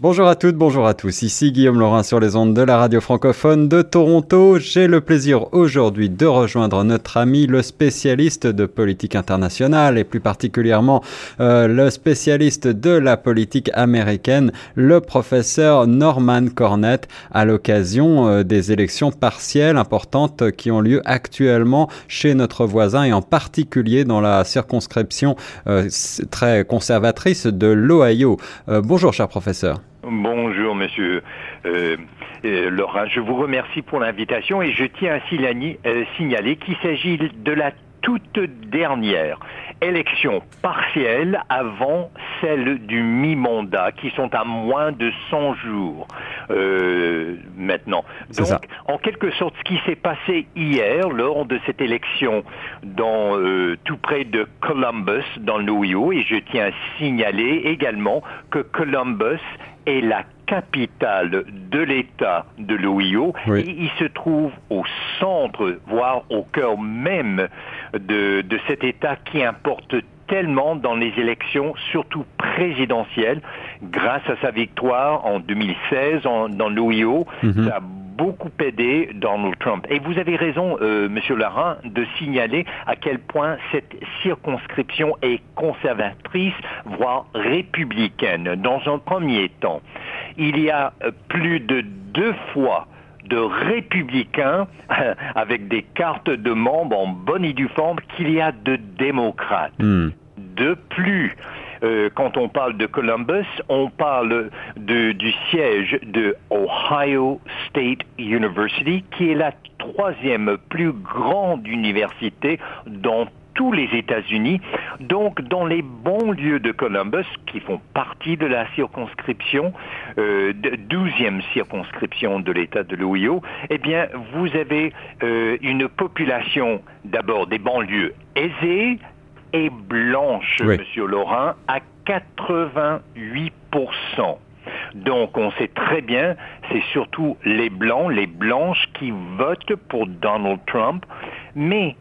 Bonjour à toutes, bonjour à tous. Ici Guillaume Laurin sur les ondes de la radio francophone de Toronto. J'ai le plaisir aujourd'hui de rejoindre notre ami le spécialiste de politique internationale et plus particulièrement euh, le spécialiste de la politique américaine, le professeur Norman Cornett, à l'occasion euh, des élections partielles importantes qui ont lieu actuellement chez notre voisin et en particulier dans la circonscription euh, très conservatrice de l'Ohio. bonjour cher professeur. Bonjour, monsieur euh, euh. Je vous remercie pour l'invitation et je tiens à euh, signaler qu'il s'agit de la toute dernière élection partielle avant celle du mi-mandat, qui sont à moins de 100 jours euh, maintenant. Donc, en quelque sorte, ce qui s'est passé hier lors de cette élection dans euh, tout près de Columbus, dans l'Ohio, et je tiens à signaler également que Columbus est la capitale de l'État de l'Ohio et il se trouve au centre, voire au cœur même de, de cet État qui importe tellement dans les élections, surtout présidentielles, grâce à sa victoire en 2016 dans l'Ohio. Mhm. Ça a beaucoup aidé Donald Trump. Et vous avez raison, euh, Monsieur Laurent, de signaler à quel point cette circonscription est conservatrice, voire républicaine. Dans un premier temps, il y a euh, plus de deux fois de républicains avec des cartes de membres en bonne et due forme qu'il y a de démocrates. Hmm. De plus, euh, quand on parle de Columbus, on parle du siège de Ohio State University, qui est la troisième plus grande université dans tous les États-Unis, donc dans les bons lieux de Columbus, qui font partie de la circonscription, euh, 12e circonscription de l'État de l'Ohio, eh bien, vous avez euh, une population d'abord des banlieues aisées et blanches, Monsieur Laurent, à 88% donc on sait très bien, c'est surtout les blancs, les blanches qui votent pour Donald Trump, mais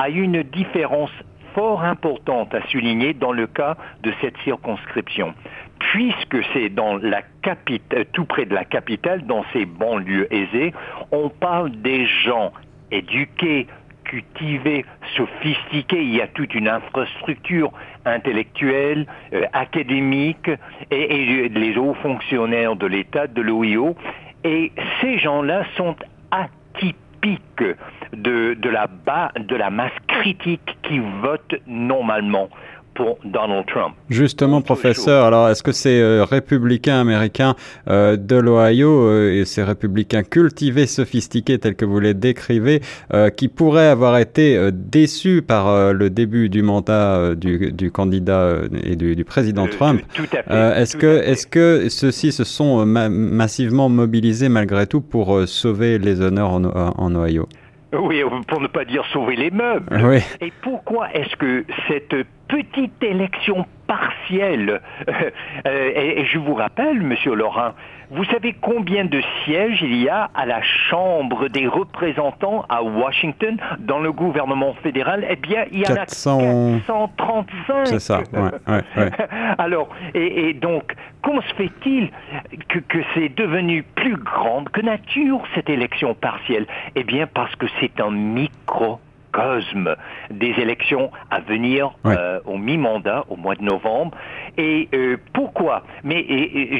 a une différence fort importante à souligner dans le cas de cette circonscription. Puisque c'est dans la capitale, tout près de la capitale, dans ces banlieues aisées, on parle des gens éduqués, cultivés, sophistiqués. Il y a toute une infrastructure intellectuelle, euh, académique, et, et, les hauts fonctionnaires de l'État de l'OIO. Et ces gens-là sont atypiques de, de, la, de la masse critique qui vote normalement pour Donald Trump. Justement, professeur, alors est-ce que ces euh, républicains américains euh, de l'Ohio euh, et ces républicains cultivés, sophistiqués tels que vous les décrivez, qui pourraient avoir été déçus par le début du mandat du, du, candidat et du, du président Trump, est-ce que, ceux-ci se sont massivement mobilisés malgré tout pour sauver les honneurs en, en Ohio? Oui, pour ne pas dire sauver les meubles. Oui. Et pourquoi est-ce que cette petite élection partielle, euh, et, je vous rappelle, Monsieur Laurent, vous savez combien de sièges il y a à la Chambre des représentants à Washington dans le gouvernement fédéral? Eh bien, il y en a 435. C'est ça, ouais, ouais, Alors, et, donc, comment se fait-il que, que c'est devenu plus grande que nature, cette élection partielle? Eh bien, parce que c'est un micro cosme des élections à venir euh, au mi-mandat, au mois de novembre. Et euh, pourquoi? Mais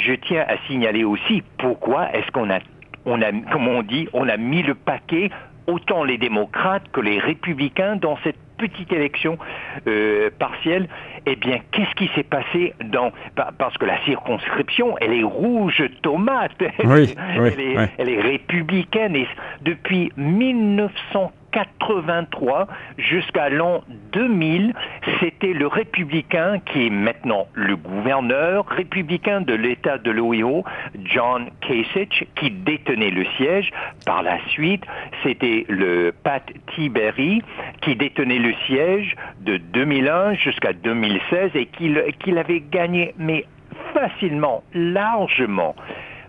je tiens à signaler aussi pourquoi est-ce qu'on a, on a, comme on dit, on a mis le paquet autant les démocrates que les républicains dans cette petite élection euh, partielle, eh bien, qu'est-ce qui s'est passé dans... Parce que la circonscription, elle est rouge tomate, oui, elle, est, elle, est, républicaine, et depuis 1940, 83 jusqu'à l'an 2000, c'était le républicain qui est maintenant le gouverneur républicain de l'État de l'Ohio, John Kasich, qui détenait le siège. Par la suite, c'était le Pat Tiberi qui détenait le siège de 2001 jusqu'à 2016 et qu'il avait gagné, mais facilement, largement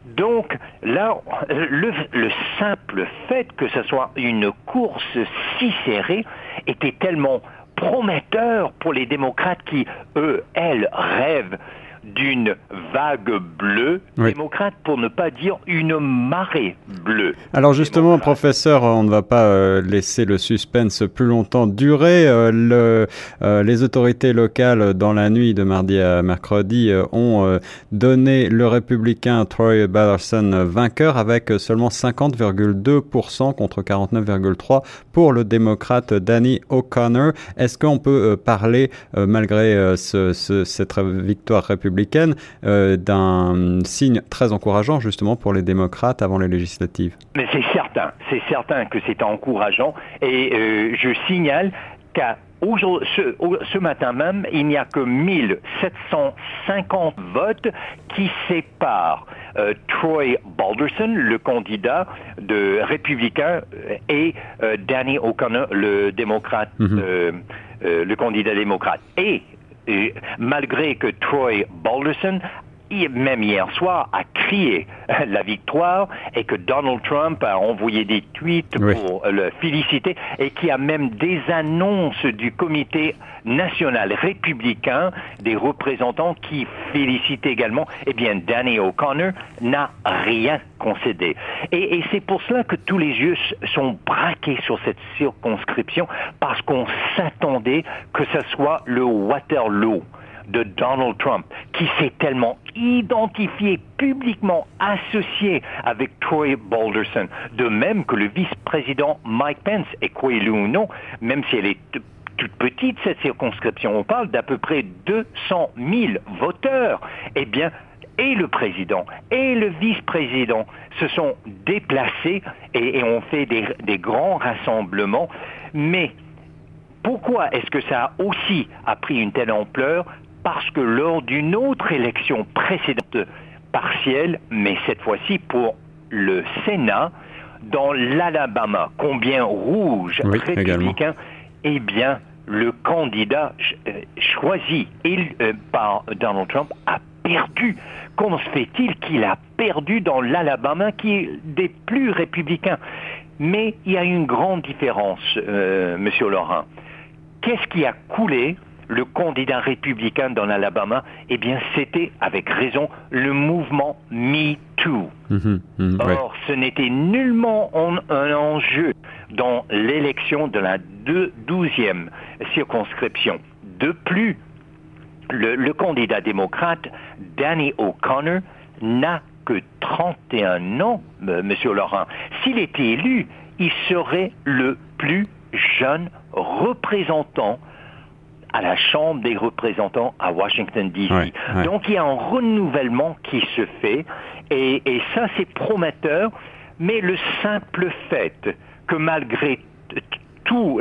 Donc là, le, le, simple fait que ce soit une course si serrée était tellement prometteur pour les démocrates qui, eux, elles, rêvent d'une vague bleue démocrate, pour ne pas dire une marée bleue. Alors justement, professeur, on ne va pas euh, laisser le suspense plus longtemps durer. Euh, le, euh, les autorités locales, dans la nuit de mardi à mercredi, ont donné le républicain Troy Ballerson vainqueur avec seulement 50,2% contre 49,3% pour le démocrate Danny O'Connor. Est-ce qu'on peut parler, malgré ce, cette victoire républicaine, républicaine euh, d'un signe très encourageant justement pour les démocrates avant les législatives. Mais c'est certain, c'est certain que c'est encourageant et euh, je signale qu'à ce, ce, matin même, il n'y a que 1750 votes qui séparent euh, Troy Balderson, le candidat de républicain, et Danny O'Connor, le démocrate, mm-hmm. le candidat démocrate. Et malgré que Troy Balderson même hier soir, a crié la victoire et que Donald Trump a envoyé des tweets pour le féliciter et qui a même des annonces du comité national républicain des représentants qui félicitent également, eh bien, Danny O'Connor n'a rien concédé. Et, et c'est pour cela que tous les yeux sont braqués sur cette circonscription parce qu'on s'attendait que ce soit le Waterloo de Donald Trump, qui s'est tellement identifié publiquement associé avec Troy Balderson, de même que le vice-président Mike Pence, et croyez-le ou non, même si elle est toute petite, cette circonscription, on parle d'à peu près 200 000 voteurs, eh bien, et le président et le vice-président se sont déplacés et, ont fait des, grands rassemblements, mais pourquoi est-ce que ça a aussi a pris une telle ampleur parce que lors d'une autre élection précédente partielle, mais cette fois-ci pour le Sénat, dans l'Alabama, combien rouge républicain, eh bien, le candidat euh, choisi euh, par Donald Trump a perdu. Comment se fait-il qu'il a perdu dans l'Alabama qui est des plus républicains? Mais il y a une grande différence, euh, Monsieur Laurent. Qu'est-ce qui a coulé le candidat républicain dans l'Alabama, eh bien, c'était avec raison le mouvement Me Too. Mhm, mhm, Or, ce n'était nullement un, enjeu dans l'élection de la douzième circonscription. De plus, le, candidat démocrate, Danny O'Connor, n'a que 31 ans, Monsieur Laurent. S'il était élu, il serait le plus jeune représentant à la Chambre des représentants à Washington, D.C. Donc il y a un renouvellement qui se fait et, ça c'est prometteur, mais le simple fait que malgré tous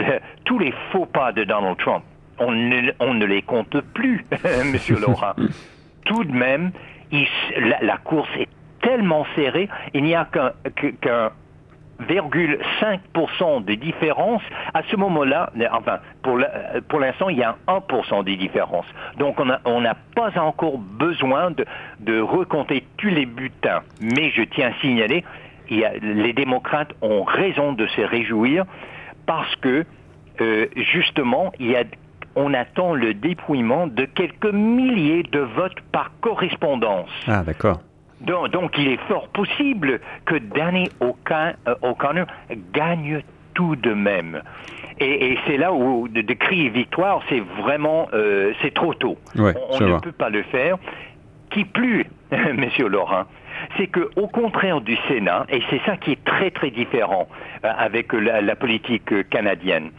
les faux pas de Donald Trump, on ne, les compte plus, Monsieur Laurent. Tout de même, la, course est tellement serrée, il n'y a qu'un 0,5% de différence, à ce moment-là, enfin, pour l'instant, il y a 1% de différence. Donc, on n'a pas encore besoin de, recompter tous les bulletins. Mais je tiens à signaler, les démocrates ont raison de se réjouir parce que, euh, justement, on attend le dépouillement de quelques milliers de votes par correspondance. Ah, d'accord. Donc, il est fort possible que Danny euh, O'Connor gagne tout de même. Et, c'est là où de, crier victoire, c'est vraiment, euh, c'est trop tôt. on, ne peut pas le faire. Qui plus, Monsieur Laurent, c'est que au contraire du Sénat, et c'est ça qui est très très différent euh, avec la, politique canadienne,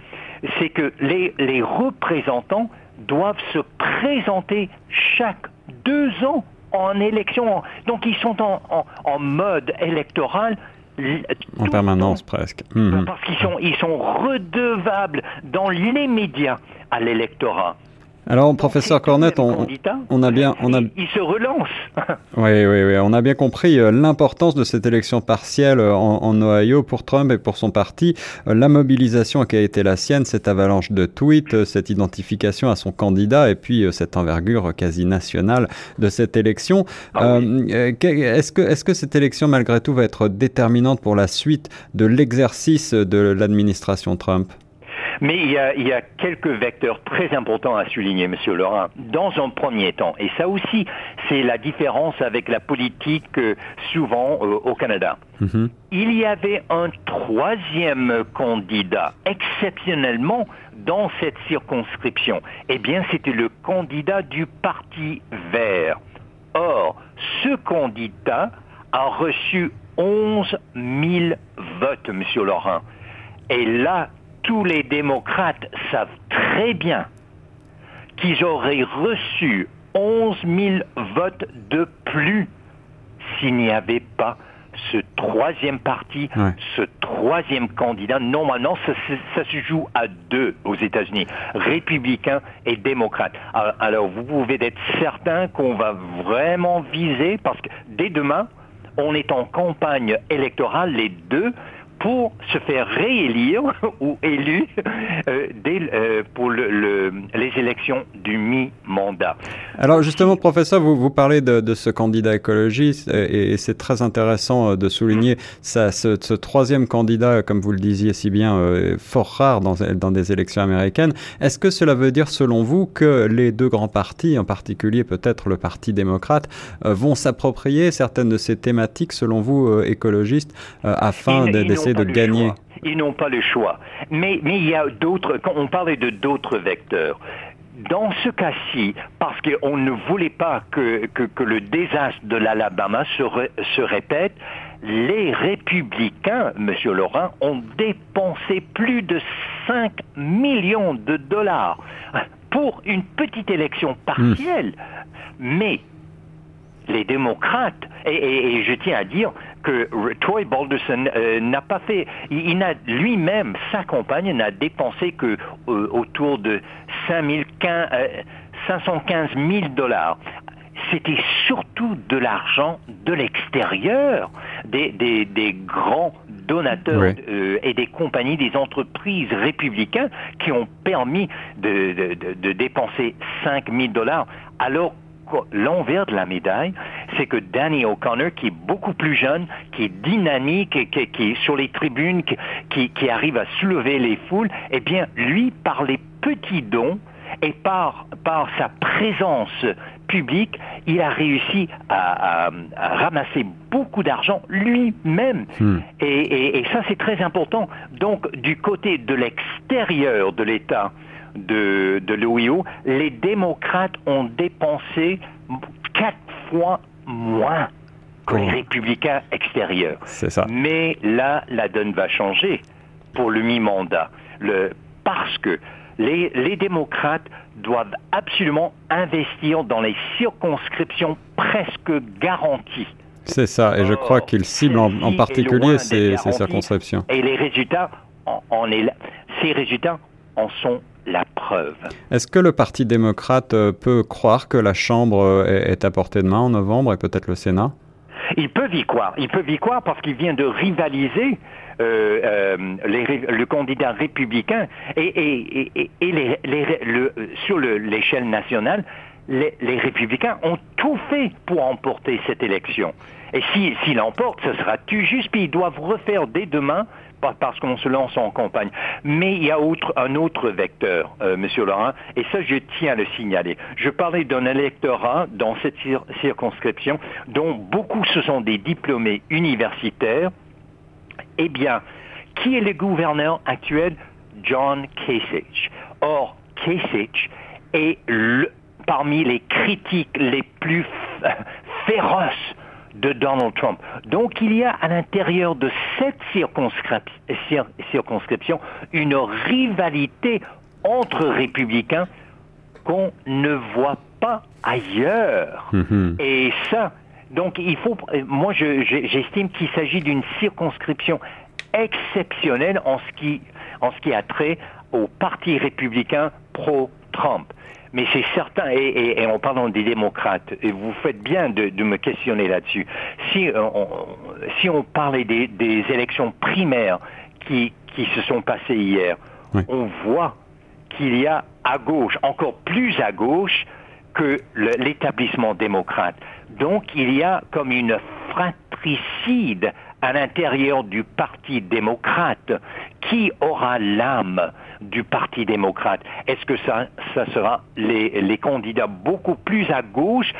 c'est que les, les représentants doivent se présenter chaque deux ans en élection. Donc ils sont en, mode électoral. En permanence presque. Mhm. Parce qu'ils sont, ils sont redevables dans les médias à l'électorat. Alors, professeur Cornette, on, on, a bien, on a. Il, se relance. oui, oui, oui. On a bien compris euh, l'importance de cette élection partielle euh, en, Ohio pour Trump et pour son parti. Euh, la mobilisation qui a été la sienne, cette avalanche de tweets, cette identification à son candidat et puis cette envergure quasi nationale de cette élection. Ah est-ce que, est-ce que cette élection, malgré tout, va être déterminante pour la suite de l'exercice de l'administration Trump? Mais il y, a, quelques vecteurs très importants à souligner, Monsieur Laurent. Dans un premier temps, et ça aussi, c'est la différence avec la politique euh, souvent euh, au Canada. Mm-hmm. Il y avait un troisième candidat, exceptionnellement, dans cette circonscription. Eh bien, c'était le candidat du Parti vert. Or, ce candidat a reçu 11 000 votes, Monsieur Laurent. Et là, tous les démocrates savent très bien qu'ils auraient reçu 11 000 votes de plus s'il n'y avait pas ce troisième parti, ce troisième candidat. Normalement, ça, ça, se joue à deux aux États-Unis, républicains et démocrates. Alors, vous pouvez être certain qu'on va vraiment viser, parce que dès demain, on est en campagne électorale, les deux, pour se faire réélire ou élu euh, euh, pour le, les élections du mi-mandat. Alors justement, professeur, vous, vous parlez de, de ce candidat écologiste euh, et, c'est très intéressant de souligner ça, ce, ce, troisième candidat, comme vous le disiez si bien, fort rare dans, dans des élections américaines. Est-ce que cela veut dire, selon vous, que les deux grands partis, en particulier peut-être le Parti démocrate, vont s'approprier certaines de ces thématiques, selon vous, écologistes, afin d'essayer de gagner. Ils n'ont pas le choix. Mais, mais il y a d'autres, on parlait de d'autres vecteurs. Dans ce cas-ci, parce qu'on ne voulait pas que, que, le désastre de l'Alabama se, se répète, les républicains, M. Laurent, ont dépensé plus de 5 millions de dollars pour une petite élection partielle. Hmm. Mais les démocrates, et, je tiens à dire que Troy Balderson euh, n'a pas fait, il, n'a lui-même, sa compagne n'a dépensé que euh, autour de 515 000 dollars. C'était surtout de l'argent de l'extérieur, des, grands donateurs euh, et des compagnies, des entreprises républicaines qui ont permis de, de dépenser 5 000 dollars, alors l'envers de la médaille, c'est que Danny O'Connor, qui est beaucoup plus jeune, qui est dynamique, qui, qui est sur les tribunes, qui, qui, arrive à soulever les foules, eh bien, lui, par les petits dons, et par, par sa présence publique, il a réussi à, ramasser beaucoup d'argent lui-même. Hmm. Et, et, ça, c'est très important. Donc, du côté de l'extérieur de l'État, de, de l'OIO, les démocrates ont dépensé quatre fois moins que les républicains extérieurs. C'est ça. Mais là, la donne va changer pour le mi-mandat. parce que les, les, démocrates doivent absolument investir dans les circonscriptions presque garanties. C'est ça, et je crois qu'ils ciblent en, particulier ces, circonscriptions. Et les résultats, en, est, ces résultats en sont la preuve. Est-ce que le Parti démocrate euh, peut croire que la Chambre euh, est à portée de main en novembre et peut-être le Sénat? Ils peuvent y croire. Ils peuvent y croire parce qu'il vient de rivaliser euh, le candidat républicain et, sur l'échelle nationale, les, républicains ont tout fait pour emporter cette élection. Et s'ils si, l'emportent, ce sera tout juste, puis ils doivent refaire dès demain parce qu'on se lance en campagne. Mais il y a un autre vecteur, euh, Monsieur Laurent, et ça, je tiens à le signaler. Je parlais d'un électorat dans cette circonscription dont beaucoup ce sont des diplômés universitaires. Eh bien, qui est le gouverneur actuel? John Kasich. Or, Kasich est parmi les critiques les plus féroces de Donald Trump. Donc il y a à l'intérieur de cette circonscription une rivalité entre républicains qu'on ne voit pas ailleurs. Mm-hmm. Et ça, donc il faut, moi j'estime qu'il s'agit d'une circonscription exceptionnelle en ce qui, en ce qui a trait au Parti républicain pro Trump. Mais c'est certain, et, en parlant des démocrates, et vous faites bien de, me questionner là-dessus, si, euh, on, si on parlait des, élections primaires qui, qui se sont passées hier, on voit qu'il y a à gauche, encore plus à gauche, que l'établissement démocrate. Donc il y a comme une fratricide à l'intérieur du Parti démocrate. Qui aura l'âme du Parti démocrate Est-ce que ça, ça sera les, les, candidats beaucoup plus à gauche,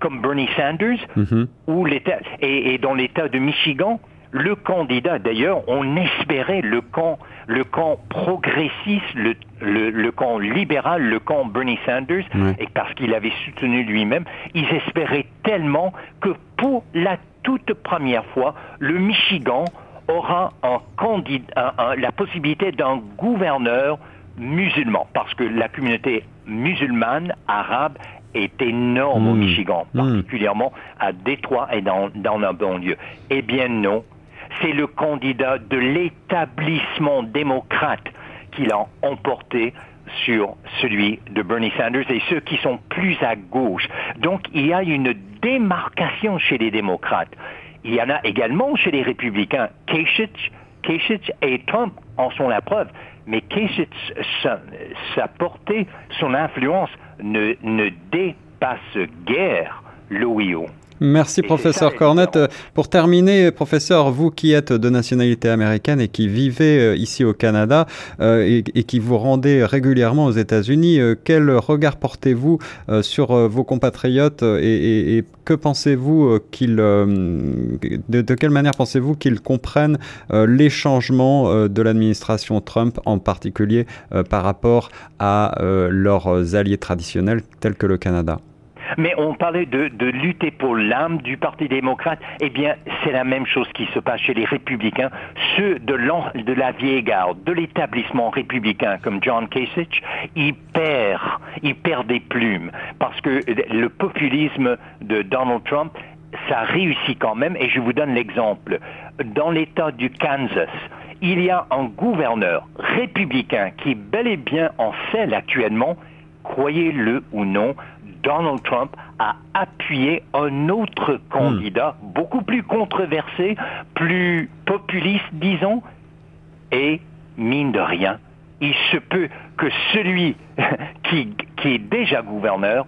comme Bernie Sanders, mm-hmm. ou et, et dans l'État de Michigan le candidat, d'ailleurs, on espérait le camp, le camp progressiste, le, le, camp libéral, le camp Bernie Sanders, et parce qu'il avait soutenu lui-même, ils espéraient tellement que pour la toute première fois, le Michigan aura un candidat, la possibilité d'un gouverneur musulman, parce que la communauté musulmane arabe est énorme au hmm. Michigan, hmm. particulièrement à Détroit et dans, dans la banlieue. Eh bien non, c'est le candidat de l'établissement démocrate qui l'a emporté sur celui de Bernie Sanders et ceux qui sont plus à gauche. Donc il y a une démarcation chez les démocrates. Il y en a également chez les républicains. Kasich, et Trump en sont la preuve. Mais Kasich, sa, portée, son influence ne, ne dépasse guère l'OIO. Merci, professeur Cornette. Pour terminer, professeur, vous qui êtes de nationalité américaine et qui vivez euh, ici au Canada euh, et, qui vous rendez régulièrement aux États-Unis, euh, quel regard portez-vous sur vos compatriotes et, que pensez-vous qu'ils, de, quelle manière pensez-vous qu'ils comprennent les changements de l'administration Trump, en particulier par rapport à leurs alliés traditionnels tels que le Canada? Mais on parlait de, lutter pour l'âme du Parti démocrate. Eh bien, c'est la même chose qui se passe chez les républicains. Ceux de, de la vieille garde, de l'établissement républicain, comme John Kasich, ils perdent, ils perdent des plumes. Parce que le populisme de Donald Trump, ça réussit quand même. Et je vous donne l'exemple. Dans l'État du Kansas, il y a un gouverneur républicain qui bel et bien en fait actuellement, croyez-le ou non, Donald Trump a appuyé un autre candidat hmm. beaucoup plus controversé, plus populiste, disons, et mine de rien, il se peut que celui qui, qui est déjà gouverneur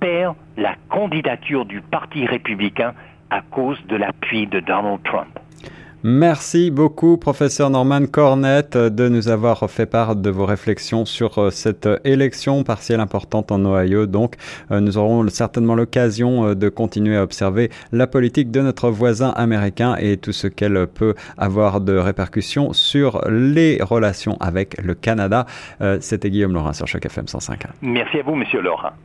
perd la candidature du Parti républicain à cause de l'appui de Donald Trump. Merci beaucoup, professeur Norman Cornette, de nous avoir fait part de vos réflexions sur euh, cette élection partielle importante en Ohio. Donc, euh, nous aurons certainement l'occasion euh, de continuer à observer la politique de notre voisin américain et tout ce qu'elle peut avoir de répercussions sur les relations avec le Canada. C'était Guillaume Laurin sur Choc FM 105. Merci à vous, monsieur Laurin.